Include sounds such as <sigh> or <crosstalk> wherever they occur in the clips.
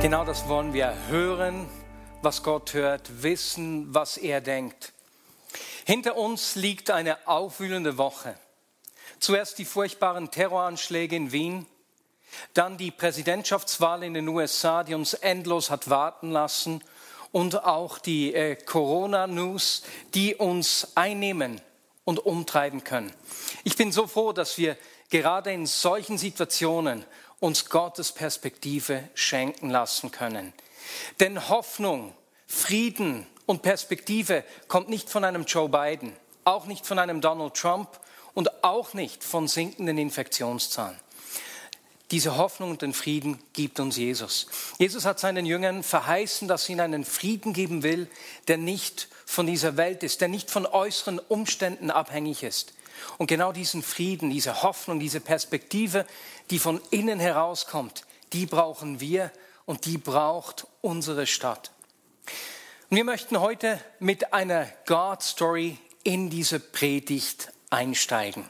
Genau das wollen wir hören, was Gott hört, wissen, was er denkt. Hinter uns liegt eine aufwühlende Woche. Zuerst die furchtbaren Terroranschläge in Wien, dann die Präsidentschaftswahl in den USA, die uns endlos hat warten lassen und auch die äh, Corona-News, die uns einnehmen und umtreiben können. Ich bin so froh, dass wir gerade in solchen Situationen uns Gottes Perspektive schenken lassen können. Denn Hoffnung, Frieden und Perspektive kommt nicht von einem Joe Biden, auch nicht von einem Donald Trump und auch nicht von sinkenden Infektionszahlen. Diese Hoffnung und den Frieden gibt uns Jesus. Jesus hat seinen Jüngern verheißen, dass er ihnen einen Frieden geben will, der nicht von dieser Welt ist, der nicht von äußeren Umständen abhängig ist. Und genau diesen Frieden, diese Hoffnung, diese Perspektive, die von innen herauskommt, die brauchen wir und die braucht unsere Stadt. Und wir möchten heute mit einer God-Story in diese Predigt einsteigen.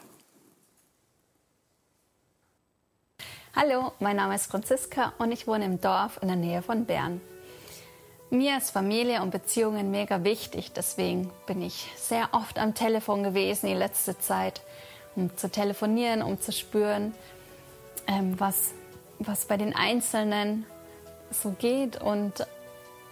Hallo, mein Name ist Franziska und ich wohne im Dorf in der Nähe von Bern. Mir ist Familie und Beziehungen mega wichtig, deswegen bin ich sehr oft am Telefon gewesen die letzte Zeit, um zu telefonieren, um zu spüren, ähm, was, was bei den Einzelnen so geht und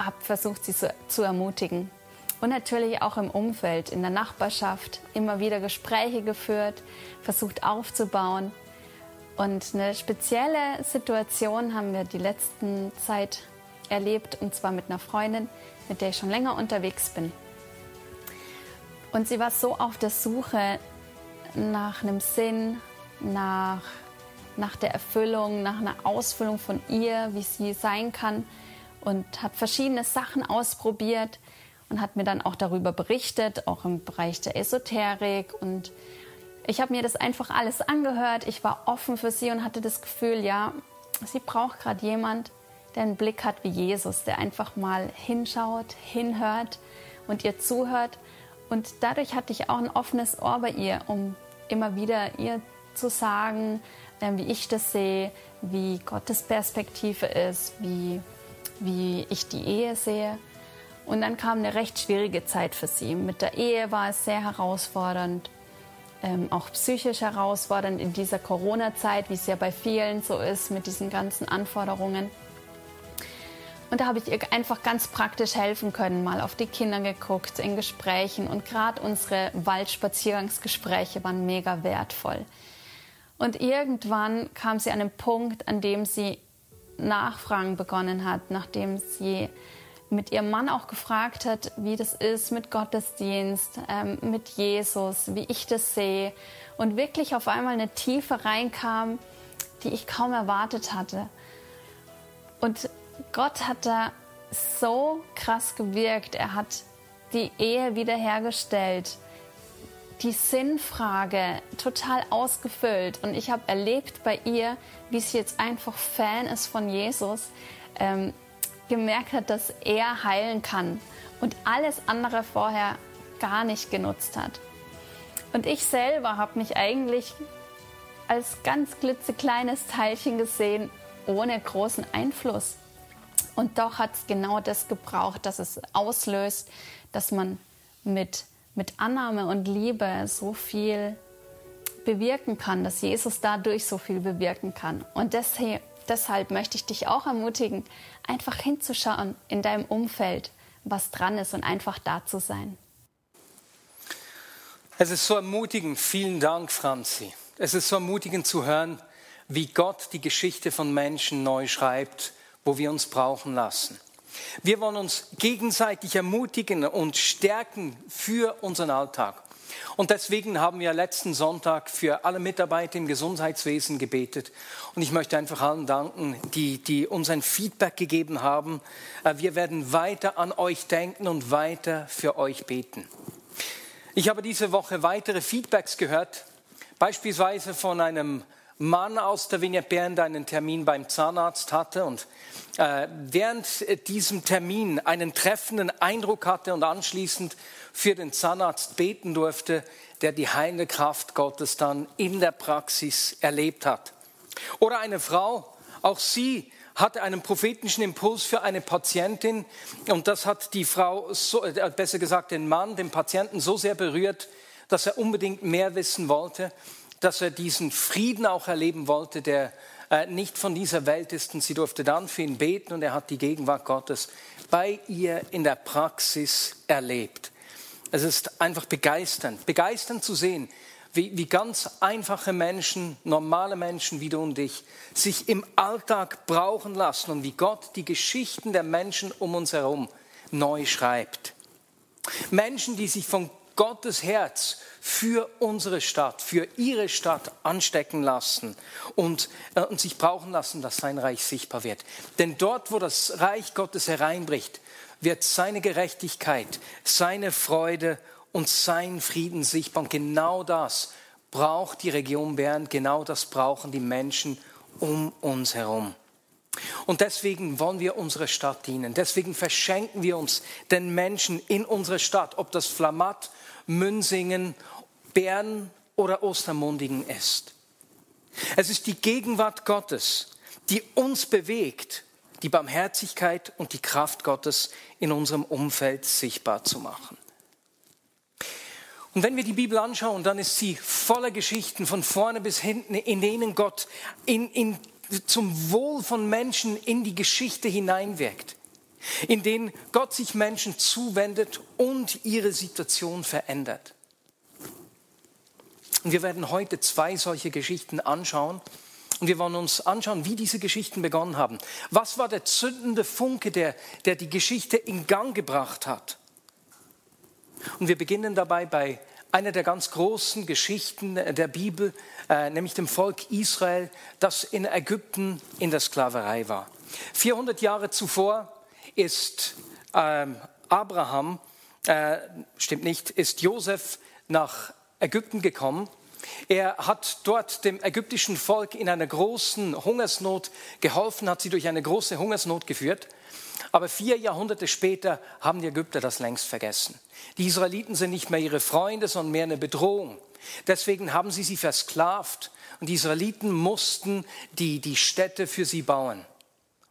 habe versucht, sie zu, zu ermutigen. Und natürlich auch im Umfeld, in der Nachbarschaft, immer wieder Gespräche geführt, versucht aufzubauen und eine spezielle Situation haben wir die letzten Zeit erlebt, und zwar mit einer Freundin, mit der ich schon länger unterwegs bin. Und sie war so auf der Suche nach einem Sinn, nach, nach der Erfüllung, nach einer Ausfüllung von ihr, wie sie sein kann und hat verschiedene Sachen ausprobiert und hat mir dann auch darüber berichtet, auch im Bereich der Esoterik und ich habe mir das einfach alles angehört. Ich war offen für sie und hatte das Gefühl, ja, sie braucht gerade jemand, der einen Blick hat wie Jesus, der einfach mal hinschaut, hinhört und ihr zuhört. Und dadurch hatte ich auch ein offenes Ohr bei ihr, um immer wieder ihr zu sagen, ähm, wie ich das sehe, wie Gottes Perspektive ist, wie, wie ich die Ehe sehe. Und dann kam eine recht schwierige Zeit für sie. Mit der Ehe war es sehr herausfordernd ähm, auch psychisch herausfordernd in dieser Corona-Zeit, wie es ja bei vielen so ist mit diesen ganzen Anforderungen. Und da habe ich ihr einfach ganz praktisch helfen können, mal auf die Kinder geguckt, in Gesprächen. Und gerade unsere Waldspaziergangsgespräche waren mega wertvoll. Und irgendwann kam sie an einen Punkt, an dem sie Nachfragen begonnen hat, nachdem sie mit ihrem Mann auch gefragt hat, wie das ist mit Gottesdienst, ähm, mit Jesus, wie ich das sehe. Und wirklich auf einmal eine Tiefe reinkam, die ich kaum erwartet hatte. Und Gott hat da so krass gewirkt. Er hat die Ehe wiederhergestellt, die Sinnfrage total ausgefüllt. Und ich habe erlebt bei ihr, wie sie jetzt einfach Fan ist von Jesus. Ähm, gemerkt hat, dass er heilen kann und alles andere vorher gar nicht genutzt hat. Und ich selber habe mich eigentlich als ganz klitzekleines Teilchen gesehen, ohne großen Einfluss. Und doch hat es genau das gebraucht, dass es auslöst, dass man mit, mit Annahme und Liebe so viel bewirken kann, dass Jesus dadurch so viel bewirken kann. Und deshalb, deshalb möchte ich dich auch ermutigen, einfach hinzuschauen in deinem Umfeld, was dran ist und einfach da zu sein. Es ist so ermutigend. Vielen Dank, Franzi. Es ist so ermutigend zu hören, wie Gott die Geschichte von Menschen neu schreibt, wo wir uns brauchen lassen. Wir wollen uns gegenseitig ermutigen und stärken für unseren Alltag. Und deswegen haben wir letzten Sonntag für alle Mitarbeiter im Gesundheitswesen gebetet. Und ich möchte einfach allen danken, die, die uns ein Feedback gegeben haben. Äh, wir werden weiter an euch denken und weiter für euch beten. Ich habe diese Woche weitere Feedbacks gehört, beispielsweise von einem Mann aus der Vignette Bern, der einen Termin beim Zahnarzt hatte und äh, während diesem Termin einen treffenden Eindruck hatte und anschließend für den Zahnarzt beten durfte, der die heilende Kraft Gottes dann in der Praxis erlebt hat. Oder eine Frau, auch sie hatte einen prophetischen Impuls für eine Patientin und das hat die Frau, so, äh, besser gesagt den Mann, den Patienten so sehr berührt, dass er unbedingt mehr wissen wollte, dass er diesen Frieden auch erleben wollte, der äh, nicht von dieser Welt ist. Und sie durfte dann für ihn beten und er hat die Gegenwart Gottes bei ihr in der Praxis erlebt. Es ist einfach begeisternd, begeisternd zu sehen, wie, wie ganz einfache Menschen, normale Menschen wie du und ich, sich im Alltag brauchen lassen und wie Gott die Geschichten der Menschen um uns herum neu schreibt. Menschen, die sich von Gottes Herz für unsere Stadt, für ihre Stadt anstecken lassen und, äh, und sich brauchen lassen, dass sein Reich sichtbar wird. Denn dort, wo das Reich Gottes hereinbricht, wird seine Gerechtigkeit, seine Freude und sein Frieden sichtbar. Und genau das braucht die Region Bern, genau das brauchen die Menschen um uns herum. Und deswegen wollen wir unserer Stadt dienen. Deswegen verschenken wir uns den Menschen in unserer Stadt, ob das Flamatt, Münsingen, Bern oder Ostermundigen ist. Es ist die Gegenwart Gottes, die uns bewegt, die Barmherzigkeit und die Kraft Gottes in unserem Umfeld sichtbar zu machen. Und wenn wir die Bibel anschauen, dann ist sie voller Geschichten von vorne bis hinten, in denen Gott in, in, zum Wohl von Menschen in die Geschichte hineinwirkt, in denen Gott sich Menschen zuwendet und ihre Situation verändert. Und wir werden heute zwei solche Geschichten anschauen. Und wir wollen uns anschauen, wie diese Geschichten begonnen haben. Was war der zündende Funke, der, der die Geschichte in Gang gebracht hat? Und wir beginnen dabei bei einer der ganz großen Geschichten der Bibel, äh, nämlich dem Volk Israel, das in Ägypten in der Sklaverei war. 400 Jahre zuvor ist ähm, Abraham, äh, stimmt nicht, ist Josef nach Ägypten gekommen. Er hat dort dem ägyptischen Volk in einer großen Hungersnot geholfen, hat sie durch eine große Hungersnot geführt. Aber vier Jahrhunderte später haben die Ägypter das längst vergessen. Die Israeliten sind nicht mehr ihre Freunde, sondern mehr eine Bedrohung. Deswegen haben sie sie versklavt und die Israeliten mussten die, die Städte für sie bauen.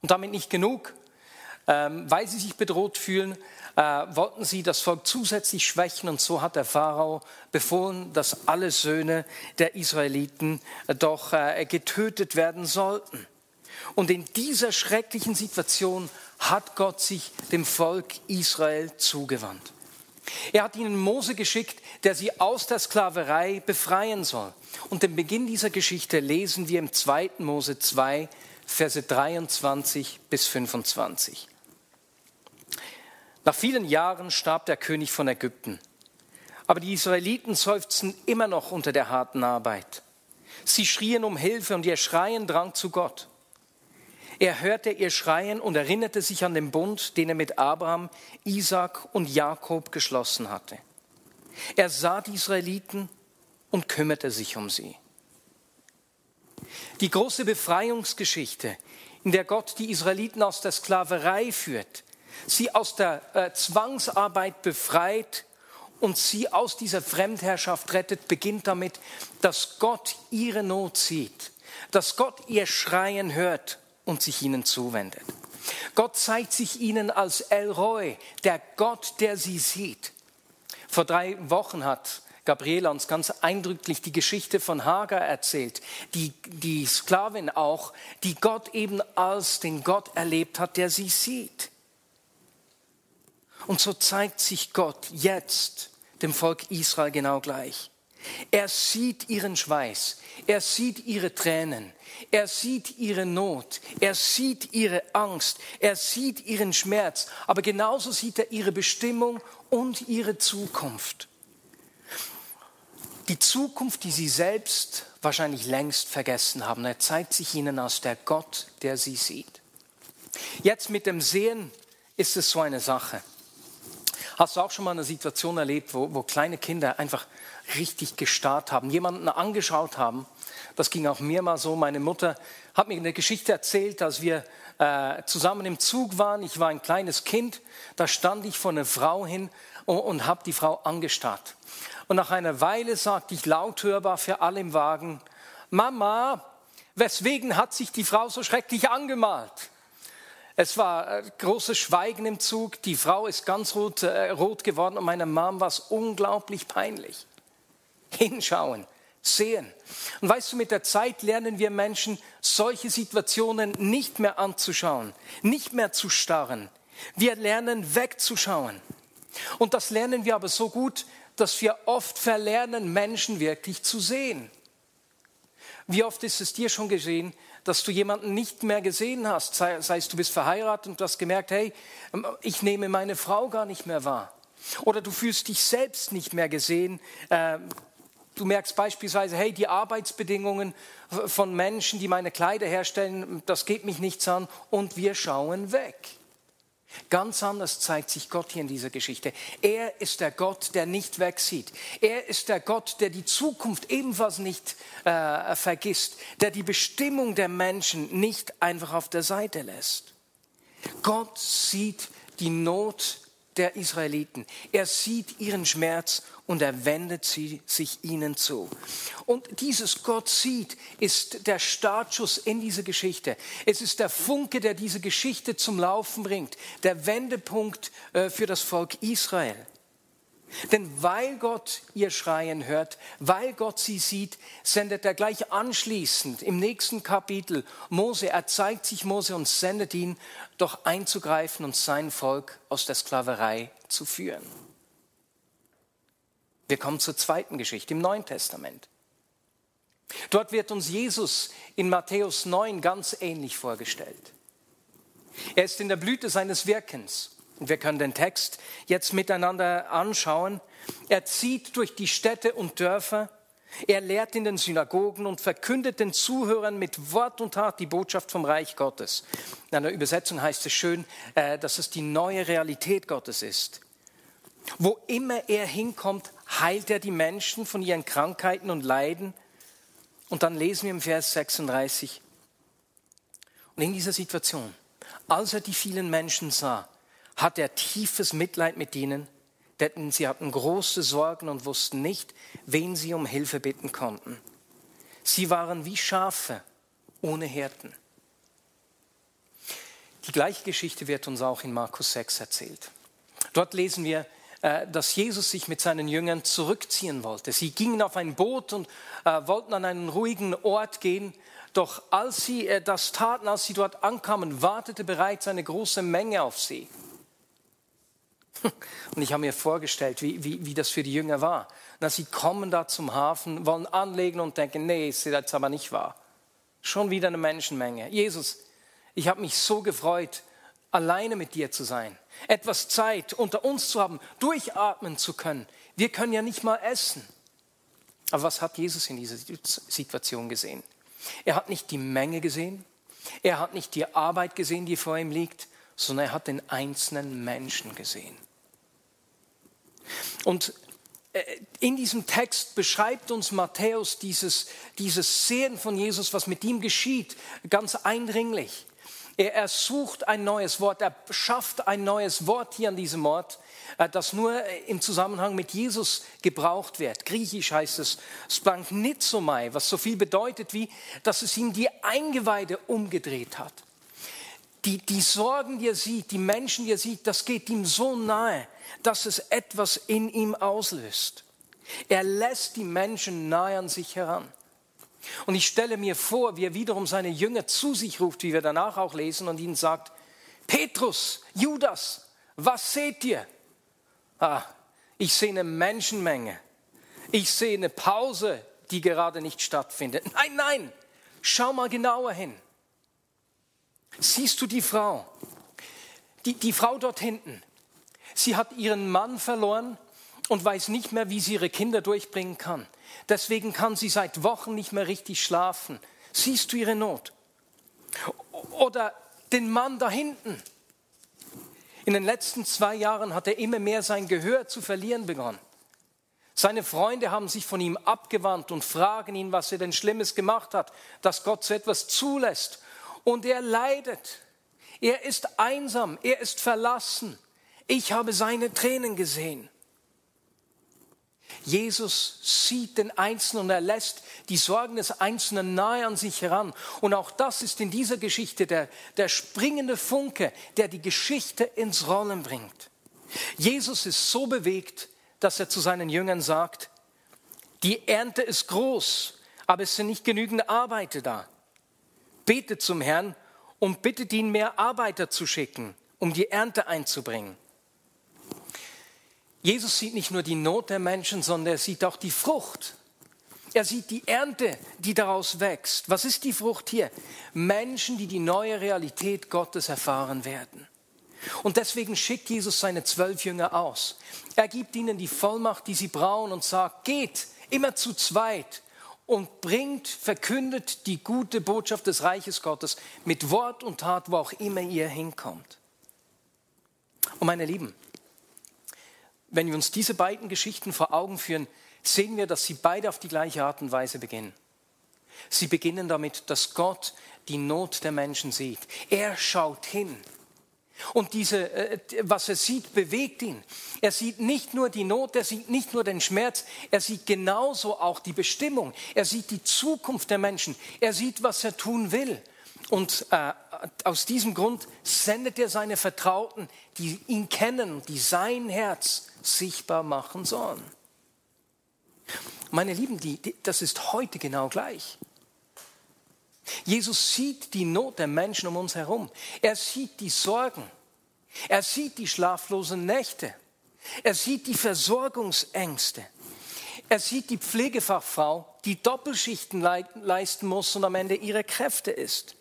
Und damit nicht genug. Ähm, weil sie sich bedroht fühlen, äh, wollten sie das Volk zusätzlich schwächen und so hat der Pharao befohlen, dass alle Söhne der Israeliten äh, doch äh, getötet werden sollten. Und in dieser schrecklichen Situation hat Gott sich dem Volk Israel zugewandt. Er hat ihnen Mose geschickt, der sie aus der Sklaverei befreien soll. Und den Beginn dieser Geschichte lesen wir im 2. Mose 2, Verse 23 bis 25. Nach vielen Jahren starb der König von Ägypten. Aber die Israeliten seufzten immer noch unter der harten Arbeit. Sie schrien um Hilfe und ihr Schreien drang zu Gott. Er hörte ihr Schreien und erinnerte sich an den Bund, den er mit Abraham, Isaac und Jakob geschlossen hatte. Er sah die Israeliten und kümmerte sich um sie. Die große Befreiungsgeschichte, in der Gott die Israeliten aus der Sklaverei führt, sie aus der äh, Zwangsarbeit befreit und sie aus dieser Fremdherrschaft rettet, beginnt damit, dass Gott ihre Not sieht, dass Gott ihr Schreien hört und sich ihnen zuwendet. Gott zeigt sich ihnen als El Roy, der Gott, der sie sieht. Vor drei Wochen hat Gabriela uns ganz eindrücklich die Geschichte von Hagar erzählt, die, die Sklavin auch, die Gott eben als den Gott erlebt hat, der sie sieht. Und so zeigt sich Gott jetzt dem Volk Israel genau gleich. Er sieht ihren Schweiß, er sieht ihre Tränen, er sieht ihre Not, er sieht ihre Angst, er sieht ihren Schmerz, aber genauso sieht er ihre Bestimmung und ihre Zukunft. die Zukunft, die sie selbst wahrscheinlich längst vergessen haben. Er zeigt sich ihnen als der Gott, der sie sieht. Jetzt mit dem Sehen ist es so eine Sache. Hast du auch schon mal eine Situation erlebt, wo, wo kleine Kinder einfach richtig gestarrt haben, jemanden angeschaut haben? Das ging auch mir mal so. Meine Mutter hat mir eine Geschichte erzählt, als wir äh, zusammen im Zug waren. Ich war ein kleines Kind. Da stand ich vor einer Frau hin und, und habe die Frau angestarrt. Und nach einer Weile sagte ich laut hörbar für alle im Wagen, Mama, weswegen hat sich die Frau so schrecklich angemalt? Es war äh, großes Schweigen im Zug. Die Frau ist ganz rot, äh, rot geworden und meiner Mom war es unglaublich peinlich. Hinschauen, sehen. Und weißt du, mit der Zeit lernen wir Menschen, solche Situationen nicht mehr anzuschauen, nicht mehr zu starren. Wir lernen wegzuschauen. Und das lernen wir aber so gut, dass wir oft verlernen, Menschen wirklich zu sehen. Wie oft ist es dir schon geschehen, dass du jemanden nicht mehr gesehen hast, sei, sei es du bist verheiratet und du hast gemerkt, hey, ähm, ich nehme meine Frau gar nicht mehr wahr. Oder du fühlst dich selbst nicht mehr gesehen. Ähm, du merkst beispielsweise, hey, die Arbeitsbedingungen von Menschen, die meine Kleider herstellen, das geht mich nichts an und wir schauen weg. Ganz anders zeigt sich Gott hier in dieser Geschichte. Er ist der Gott, der nicht wegsieht. Er ist der Gott, der die Zukunft ebenfalls nicht äh, vergisst, der die Bestimmung der Menschen nicht einfach auf der Seite lässt. Gott sieht die Not der Israeliten. Er sieht ihren Schmerz und er wendet sie, sich ihnen zu. Und dieses Gott sieht, ist der Startschuss in diese Geschichte. Es ist der Funke, der diese Geschichte zum Laufen bringt, der Wendepunkt äh, für das Volk Israel. Denn weil Gott ihr Schreien hört, weil Gott sie sieht, sendet er gleich anschließend im nächsten Kapitel Mose, er zeigt sich Mose und sendet ihn, doch einzugreifen und sein Volk aus der Sklaverei zu führen. Wir kommen zur zweiten Geschichte im Neuen Testament. Dort wird uns Jesus in Matthäus 9 ganz ähnlich vorgestellt. Er ist in der Blüte seines Wirkens. Wir können den Text jetzt miteinander anschauen. Er zieht durch die Städte und Dörfer. Er lehrt in den Synagogen und verkündet den Zuhörern mit Wort und Tat die Botschaft vom Reich Gottes. In einer Übersetzung heißt es schön, äh, dass es die neue Realität Gottes ist. Wo immer er hinkommt, heilt er die Menschen von ihren Krankheiten und Leiden. Und dann lesen wir im Vers 36. Und in dieser Situation, als er die vielen Menschen sah, hat er tiefes Mitleid mit ihnen, denn sie hatten große Sorgen und wussten nicht, wen sie um Hilfe bitten konnten. Sie waren wie Schafe ohne Hirten. Die gleiche Geschichte wird uns auch in Markus 6 erzählt. Dort lesen wir, äh, dass Jesus sich mit seinen Jüngern zurückziehen wollte. Sie gingen auf ein Boot und äh, wollten an einen ruhigen Ort gehen. Doch als sie äh, das taten, als sie dort ankamen, wartete bereits eine große Menge auf sie. <laughs> Und ich habe mir vorgestellt, wie, wie, wie das für die Jünger war. Na, sie kommen da zum Hafen, wollen anlegen und denken, nee, ist jetzt aber nicht wahr. Schon wieder eine Menschenmenge. Jesus, ich habe mich so gefreut, alleine mit dir zu sein etwas Zeit unter uns zu haben, durchatmen zu können. Wir können ja nicht mal essen. Aber was hat Jesus in dieser Situation gesehen? Er hat nicht die Menge gesehen, er hat nicht die Arbeit gesehen, die vor ihm liegt, sondern er hat den einzelnen Menschen gesehen. Und äh, in diesem Text beschreibt uns Matthäus dieses, dieses Sehen von Jesus, was mit ihm geschieht, ganz eindringlich. Er, er sucht ein neues Wort, er schafft ein neues Wort hier an diesem Ort, äh, das nur im Zusammenhang mit Jesus gebraucht wird. Griechisch heißt es Splanknizomai, was so viel bedeutet wie, dass es ihm die Eingeweide umgedreht hat. Die, die Sorgen, die er sieht, die Menschen, die er sieht, das geht ihm so nahe, dass es etwas in ihm auslöst. Er lässt die Menschen nahe an sich heran. Und ich stelle mir vor, wie er wiederum seine Jünger zu sich ruft, wie wir danach auch lesen, und ihnen sagt, Petrus, Judas, was seht ihr? Ah, ich sehe eine Menschenmenge. Ich sehe eine Pause, die gerade nicht stattfindet. Nein, nein, schau mal genauer hin. Siehst du die Frau? Die, die Frau dort hinten. Sie hat ihren Mann verloren und weiß nicht mehr, wie sie ihre Kinder durchbringen kann. Deswegen kann sie seit Wochen nicht mehr richtig schlafen. Siehst du ihre Not? Oder den Mann da hinten. In den letzten zwei Jahren hat er immer mehr sein Gehör zu verlieren begonnen. Seine Freunde haben sich von ihm abgewandt und fragen ihn, was er denn Schlimmes gemacht hat, dass Gott so etwas zulässt. Und er leidet. Er ist einsam, er ist verlassen. Ich habe seine Tränen gesehen. Jesus sieht den Einzelnen und er lässt die Sorgen des Einzelnen nahe an sich heran. Und auch das ist in dieser Geschichte der, der springende Funke, der die Geschichte ins Rollen bringt. Jesus ist so bewegt, dass er zu seinen Jüngern sagt, die Ernte ist groß, aber es sind nicht genügend Arbeiter da. Betet zum Herrn und bittet ihn, mehr Arbeiter zu schicken, um die Ernte einzubringen. Jesus sieht nicht nur die Not der Menschen, sondern er sieht auch die Frucht. Er sieht die Ernte, die daraus wächst. Was ist die Frucht hier? Menschen, die die neue Realität Gottes erfahren werden. Und deswegen schickt Jesus seine zwölf Jünger aus. Er gibt ihnen die Vollmacht, die sie brauchen und sagt, geht immer zu zweit und bringt, verkündet die gute Botschaft des Reiches Gottes mit Wort und Tat, wo auch immer ihr hinkommt. Und meine Lieben, wenn wir uns diese beiden Geschichten vor Augen führen, sehen wir, dass sie beide auf die gleiche Art und Weise beginnen. Sie beginnen damit, dass Gott die Not der Menschen sieht. Er schaut hin. Und diese, äh, was er sieht, bewegt ihn. Er sieht nicht nur die Not, er sieht nicht nur den Schmerz, er sieht genauso auch die Bestimmung. Er sieht die Zukunft der Menschen. Er sieht, was er tun will. Und äh, aus diesem Grund sendet er seine Vertrauten, die ihn kennen, die sein Herz sichtbar machen sollen. Meine Lieben, die, die, das ist heute genau gleich. Jesus sieht die Not der Menschen um uns herum. Er sieht die Sorgen. Er sieht die schlaflosen Nächte. Er sieht die Versorgungsängste. Er sieht die Pflegefachfrau, die Doppelschichten leisten muss und am Ende ihre Kräfte ist.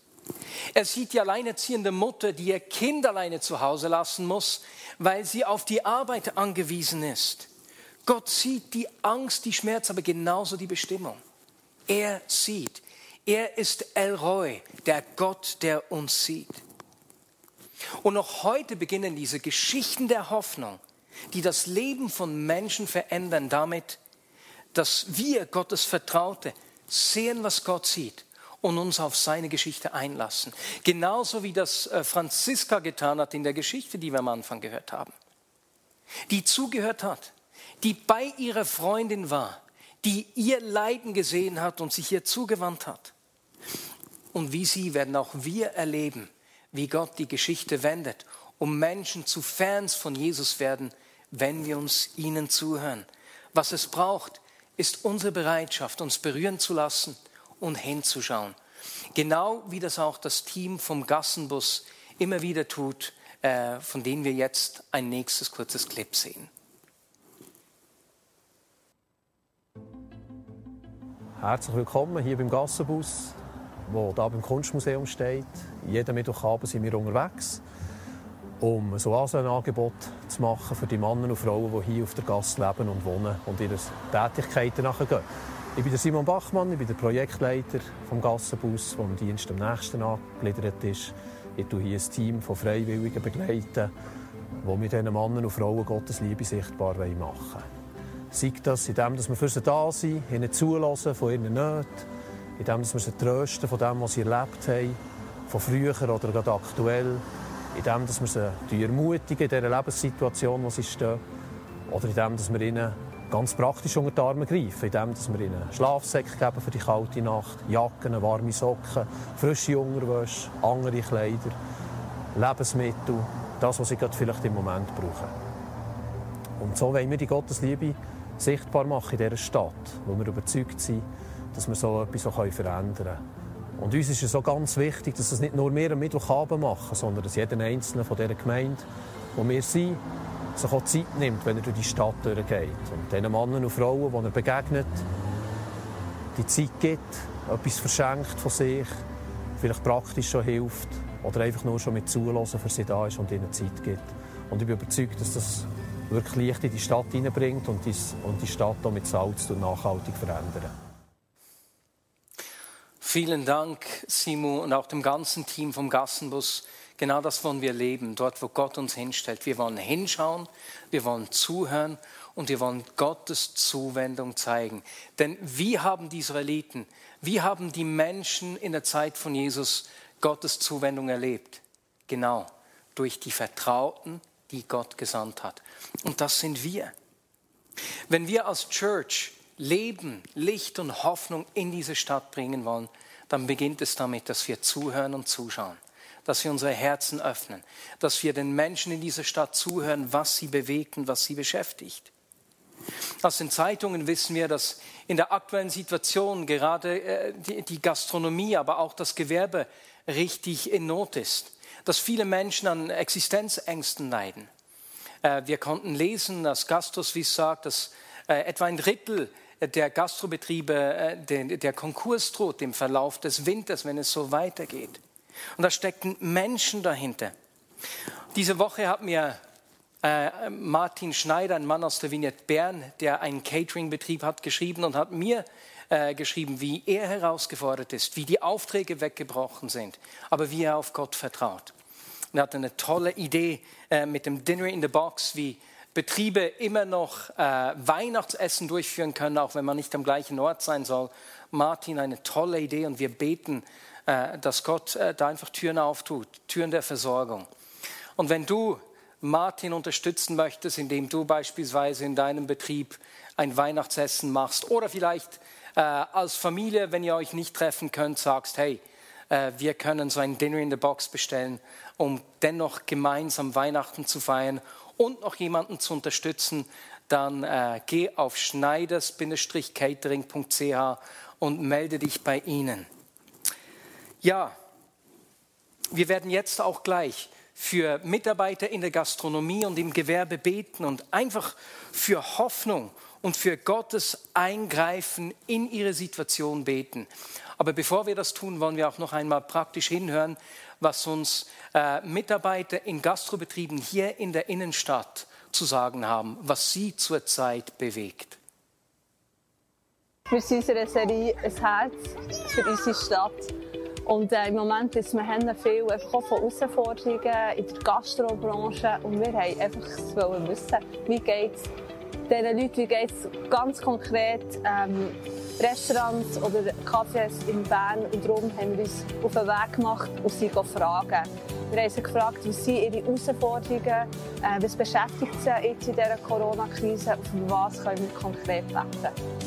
Er sieht die alleinerziehende Mutter, die ihr Kind alleine zu Hause lassen muss, weil sie auf die Arbeit angewiesen ist. Gott sieht die Angst, die Schmerz, aber genauso die Bestimmung. Er sieht. Er ist El Roy, der Gott, der uns sieht. Und noch heute beginnen diese Geschichten der Hoffnung, die das Leben von Menschen verändern, damit, dass wir Gottes Vertraute sehen, was Gott sieht und uns auf seine Geschichte einlassen. Genauso wie das äh, Franziska getan hat in der Geschichte, die wir am Anfang gehört haben. Die zugehört hat, die bei ihrer Freundin war, die ihr Leiden gesehen hat und sich ihr zugewandt hat. Und wie sie werden auch wir erleben, wie Gott die Geschichte wendet, um Menschen zu Fans von Jesus werden, wenn wir uns ihnen zuhören. Was es braucht, ist unsere Bereitschaft, uns berühren zu lassen und hinzuschauen. Genau wie das auch das Team vom Gassenbus immer wieder tut, äh, von denen wir jetzt ein nächstes kurzes Clip sehen. Herzlich willkommen hier beim Gassenbus, wo da beim Kunstmuseum steht. Jeden Mittwochabend sind wir unterwegs, um so ein Angebot zu machen für die Männer und Frauen, die hier auf der Gasse leben und wohnen und ihre Tätigkeiten nachgehen. Ich bin Simon Bachmann, ich bin der Projektleiter vom Gassenbus, der im Dienst am nächsten angegliedert ist. Ich begleite hier ein Team von Freiwilligen, begleiten, die mit diesen Männern und Frauen Gottes Liebe sichtbar machen wollen. Sei das, indem wir für sie da sind, ihnen zulassen von ihren Nöten, indem wir sie trösten von dem, was sie erlebt haben, von früher oder gerade aktuell, indem wir sie ermutigen in dieser Lebenssituation, in der sie stehen, oder indem wir ihnen ganz praktisch unter die Arme greifen, indem wir ihnen Schlafsäcke geben für die kalte Nacht, Jacken, warme Socken, frische Unterwäsche, andere Kleider, Lebensmittel, das, was sie gerade vielleicht im Moment brauchen. Und so wollen wir die Gottesliebe sichtbar machen in dieser Stadt, wo wir überzeugt sind, dass wir so etwas auch verändern können. Und uns ist es so ganz wichtig, dass es nicht nur wir am Mittwochabend machen, sondern dass jeder Einzelne von dieser Gemeinde, wo wir sind, sich auch Zeit nimmt, wenn er durch die Stadt durchgeht. Und den Männern und Frauen, die er begegnet, die Zeit gibt, etwas verschenkt von sich, vielleicht praktisch schon hilft oder einfach nur schon mit zulassen für sie da ist und ihnen Zeit gibt. Und ich bin überzeugt, dass das wirklich Licht in die Stadt hineinbringt und die, und die Stadt auch mit Salz nachhaltig verändern. Vielen Dank, Simu, und auch dem ganzen Team vom Gassenbus. Genau das wollen wir leben, dort, wo Gott uns hinstellt. Wir wollen hinschauen, wir wollen zuhören und wir wollen Gottes Zuwendung zeigen. Denn wie haben die Israeliten, wie haben die Menschen in der Zeit von Jesus Gottes Zuwendung erlebt? Genau, durch die Vertrauten, die Gott gesandt hat. Und das sind wir. Wenn wir als Church Leben, Licht und Hoffnung in diese Stadt bringen wollen, dann beginnt es damit, dass wir zuhören und zuschauen, dass wir unsere Herzen öffnen, dass wir den Menschen in dieser Stadt zuhören, was sie bewegt und was sie beschäftigt. Aus den Zeitungen wissen wir, dass in der aktuellen Situation gerade äh, die Gastronomie, aber auch das Gewerbe richtig in Not ist, dass viele Menschen an Existenzängsten leiden. Äh, wir konnten lesen, dass Gastroswiss sagt, dass äh, etwa ein Drittel der Gastrobetriebe der Konkurs droht im Verlauf des Winters, wenn es so weitergeht. Und da stecken Menschen dahinter. Diese Woche hat mir äh, Martin Schneider, ein Mann aus der Vignette Bern, der einen Catering-Betrieb hat, geschrieben und hat mir äh, geschrieben, wie er herausgefordert ist, wie die Aufträge weggebrochen sind, aber wie er auf Gott vertraut. Und er hat eine tolle Idee äh, mit dem Dinner in the Box, wie Betriebe immer noch äh, Weihnachtsessen durchführen können, auch wenn man nicht am gleichen Ort sein soll. Martin, eine tolle Idee und wir beten, dass Gott äh, da einfach Türen auftut, Türen der Versorgung. Und wenn du Martin unterstützen möchtest, indem du beispielsweise in deinem Betrieb ein Weihnachtsessen machst oder vielleicht äh, als Familie, wenn ihr euch nicht treffen könnt, sagst, hey, äh, wir können so ein Dinner in the Box bestellen, um dennoch gemeinsam Weihnachten zu feiern und noch jemanden zu unterstützen, dann äh, geh auf schneiders-catering.ch und melde dich bei ihnen. Ja, wir werden jetzt auch gleich für Mitarbeiter in der Gastronomie und im Gewerbe beten und einfach für Hoffnung und für Gottes Eingreifen in ihre Situation beten. Aber bevor wir das tun, wollen wir auch noch einmal praktisch hinhören, was uns äh, Mitarbeiter in Gastrobetrieben hier in der Innenstadt zu sagen haben, was sie zurzeit bewegt. Wir sind Serie ein Herz für unsere Stadt. Und äh, im Moment ist wir haben viel einfach auch von Herausforderungen in der Gastrobranche und wir wollten einfach wissen, wie es diesen Leuten, wie es ganz konkret ähm, Restaurants oder Cafés in Bern und darum haben wir uns auf den Weg gemacht und sie fragen. Wir haben sie gefragt, was sind ihre Herausforderungen, äh, was beschäftigt sie jetzt in dieser Corona-Krise und was können wir konkret beten.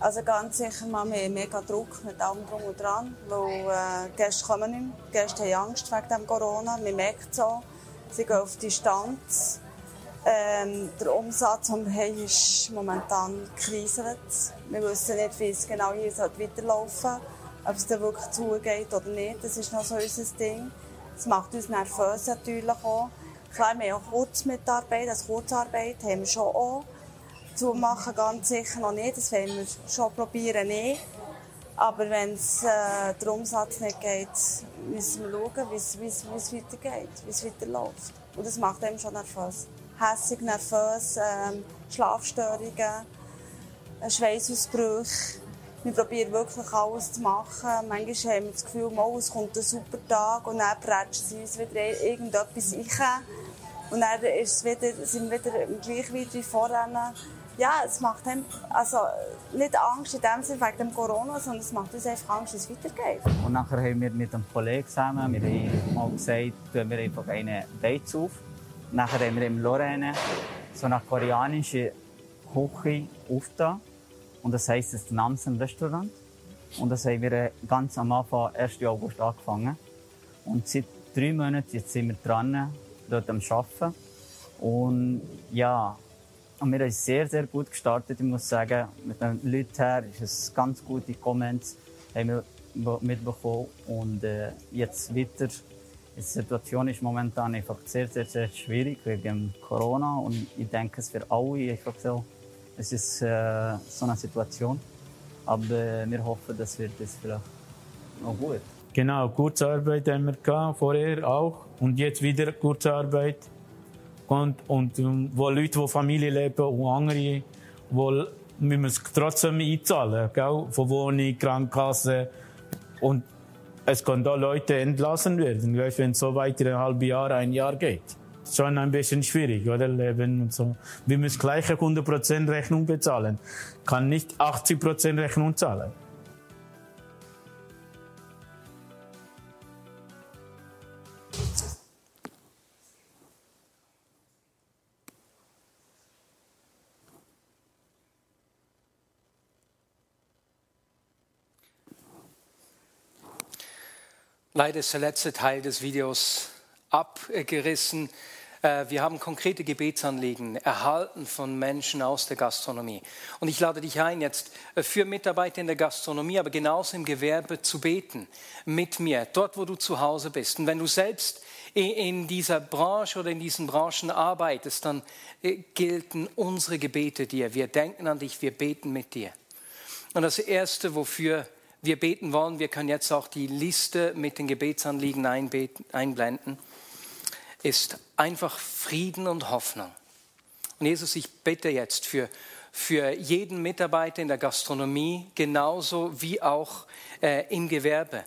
Also ganz sicher mal mehr, mega Druck mit allem drum und dran, weil äh, Gäste kommen nicht mehr. Gäste haben Angst wegen dem Corona, man merkt es auch. Sie gehen auf Distanz. Ähm, der Umsatz, den wir haben, ist momentan gekriselt. Wir wissen nicht, wie es genau hier weiterlaufen soll, ob es dann wirklich zugeht oder nicht. Das ist noch so unser Ding. Das macht uns nervös natürlich auch. Klar, wir haben auch Kurzmitarbeit, also Kurzarbeit haben wir schon auch zumachen ganz sicher noch nicht. Das wollen wir schon probieren nicht. Aber wenn es äh, der Umsatz nicht geht, müssen wir schauen, wie es weitergeht, wie es weiterläuft. Und das macht einem schon nervös. Hässig, nervös, ähm, Schlafstörungen, äh, Schweißausbrüche. Wir probieren wirklich alles zu machen. Manchmal haben wir das Gefühl, oh, es kommt ein super Tag und dann prätschen sie uns wieder irgendetwas rein. Und dann ist wieder, sind wir wieder gleich wie vorher ja, es macht einem also nicht Angst in dem Sinne wegen dem Corona, sondern es macht uns einfach Angst, wie es weitergeht. Und nachher haben wir mit einem Kollegen zusammen, wir haben mal gesagt, tun wir einfach einen Beiz auf. Nachher haben wir im Lorraine so eine koreanische Küche aufgetan. Und das heisst das Namsen Restaurant. Und das haben wir ganz am Anfang, 1. August, angefangen. Und seit drei Monaten jetzt sind wir dran, dort am Arbeiten. Und ja, und wir haben sehr, sehr gut gestartet, ich muss sagen. Mit den Leuten her ist es ganz gute Comments haben wir mitbekommen. Und äh, jetzt weiter. Die Situation ist momentan einfach sehr, sehr, sehr schwierig wegen Corona. Und ich denke, es für alle einfach so. Es ist äh, so eine Situation. Aber äh, wir hoffen, dass wird das vielleicht noch gut. Genau, Kurzarbeit haben wir gehabt, vorher auch. Und jetzt wieder Kurzarbeit. Und, und ähm, wo Leute, die Familie leben und andere, wo müssen es trotzdem einzahlen. Gell? Von Wohnung, Krankenkasse. Und es können da Leute entlassen werden, wenn es so weiter ein halbes Jahr, ein Jahr geht. Schon ein bisschen schwierig, oder? Leben und so. Wir müssen gleich 100% Rechnung bezahlen. Kann nicht 80% Rechnung zahlen. Leider ist der letzte Teil des Videos abgerissen. Äh, wir haben konkrete Gebetsanliegen erhalten von Menschen aus der Gastronomie. Und ich lade dich ein, jetzt für Mitarbeiter in der Gastronomie, aber genauso im Gewerbe zu beten mit mir, dort, wo du zu Hause bist. Und wenn du selbst in dieser Branche oder in diesen Branchen arbeitest, dann äh, gelten unsere Gebete dir. Wir denken an dich, wir beten mit dir. Und das Erste, wofür wir beten wollen. Wir können jetzt auch die Liste mit den Gebetsanliegen einblenden. Ist einfach Frieden und Hoffnung. Und Jesus, ich bitte jetzt für, für jeden Mitarbeiter in der Gastronomie, genauso wie auch äh, im Gewerbe.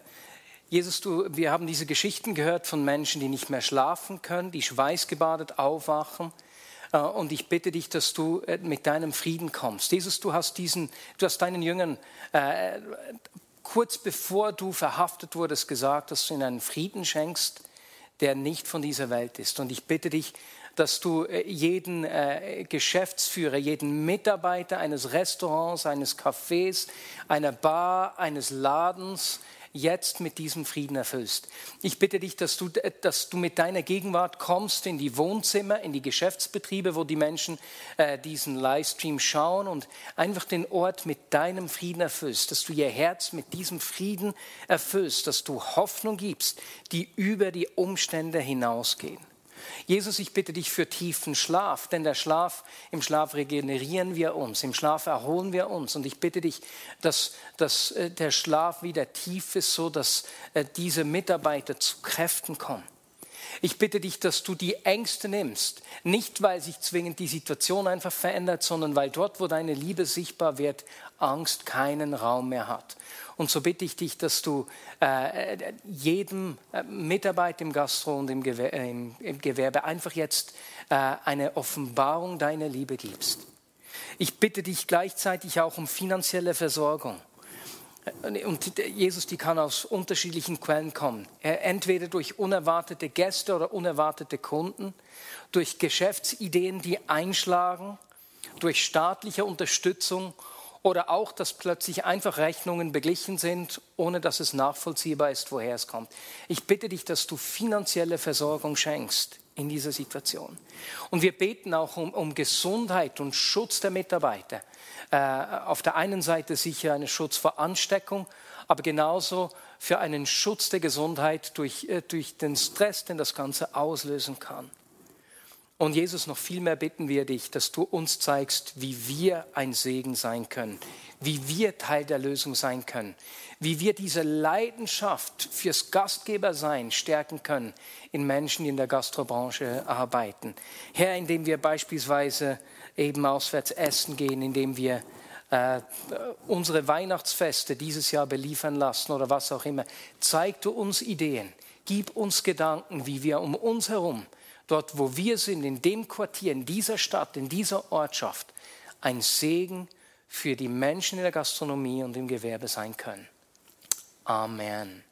Jesus, du, wir haben diese Geschichten gehört von Menschen, die nicht mehr schlafen können, die schweißgebadet aufwachen. Äh, und ich bitte dich, dass du äh, mit deinem Frieden kommst. Jesus, du hast, diesen, du hast deinen Jüngern äh, kurz bevor du verhaftet wurdest, gesagt, dass du ihnen einen Frieden schenkst, der nicht von dieser Welt ist. Und ich bitte dich, dass du jeden Geschäftsführer, jeden Mitarbeiter eines Restaurants, eines Cafés, einer Bar, eines Ladens, jetzt mit diesem Frieden erfüllst. Ich bitte dich, dass du, dass du mit deiner Gegenwart kommst in die Wohnzimmer, in die Geschäftsbetriebe, wo die Menschen äh, diesen Livestream schauen und einfach den Ort mit deinem Frieden erfüllst, dass du ihr Herz mit diesem Frieden erfüllst, dass du Hoffnung gibst, die über die Umstände hinausgehen. Jesus, ich bitte dich für tiefen Schlaf, denn der Schlaf, im Schlaf regenerieren wir uns, im Schlaf erholen wir uns. Und ich bitte dich, dass, dass äh, der Schlaf wieder tief ist, so dass äh, diese Mitarbeiter zu Kräften kommen. Ich bitte dich, dass du die Ängste nimmst, nicht weil sich zwingend die Situation einfach verändert, sondern weil dort, wo deine Liebe sichtbar wird, Angst keinen Raum mehr hat. Und so bitte ich dich, dass du äh, jedem äh, Mitarbeiter im Gastro und im, Gewer äh, im, im, Gewerbe einfach jetzt äh, eine Offenbarung deiner Liebe gibst. Ich bitte dich gleichzeitig auch um finanzielle Versorgung. Äh, und Jesus, die kann aus unterschiedlichen Quellen kommen. Entweder durch unerwartete Gäste oder unerwartete Kunden, durch Geschäftsideen, die einschlagen, durch staatliche Unterstützung oder auch, dass plötzlich einfach Rechnungen beglichen sind, ohne dass es nachvollziehbar ist, woher es kommt. Ich bitte dich, dass du finanzielle Versorgung schenkst in dieser Situation. Und wir beten auch um, um Gesundheit und Schutz der Mitarbeiter. Äh, auf der einen Seite sicher einen Schutz vor Ansteckung, aber genauso für einen Schutz der Gesundheit durch, äh, durch den Stress, den das Ganze auslösen kann. Und Jesus, noch viel mehr bitten wir dich, dass du uns zeigst, wie wir ein Segen sein können, wie wir Teil der Lösung sein können, wie wir diese Leidenschaft fürs Gastgebersein stärken können in Menschen, die in der Gastrobranche arbeiten. Herr, indem wir beispielsweise eben auswärts essen gehen, indem wir äh, unsere Weihnachtsfeste dieses Jahr beliefern lassen oder was auch immer. Zeig du uns Ideen, gib uns Gedanken, wie wir um uns herum dort wo wir sind, in dem Quartier, in dieser Stadt, in dieser Ortschaft, ein Segen für die Menschen in der Gastronomie und im Gewerbe sein können. Amen.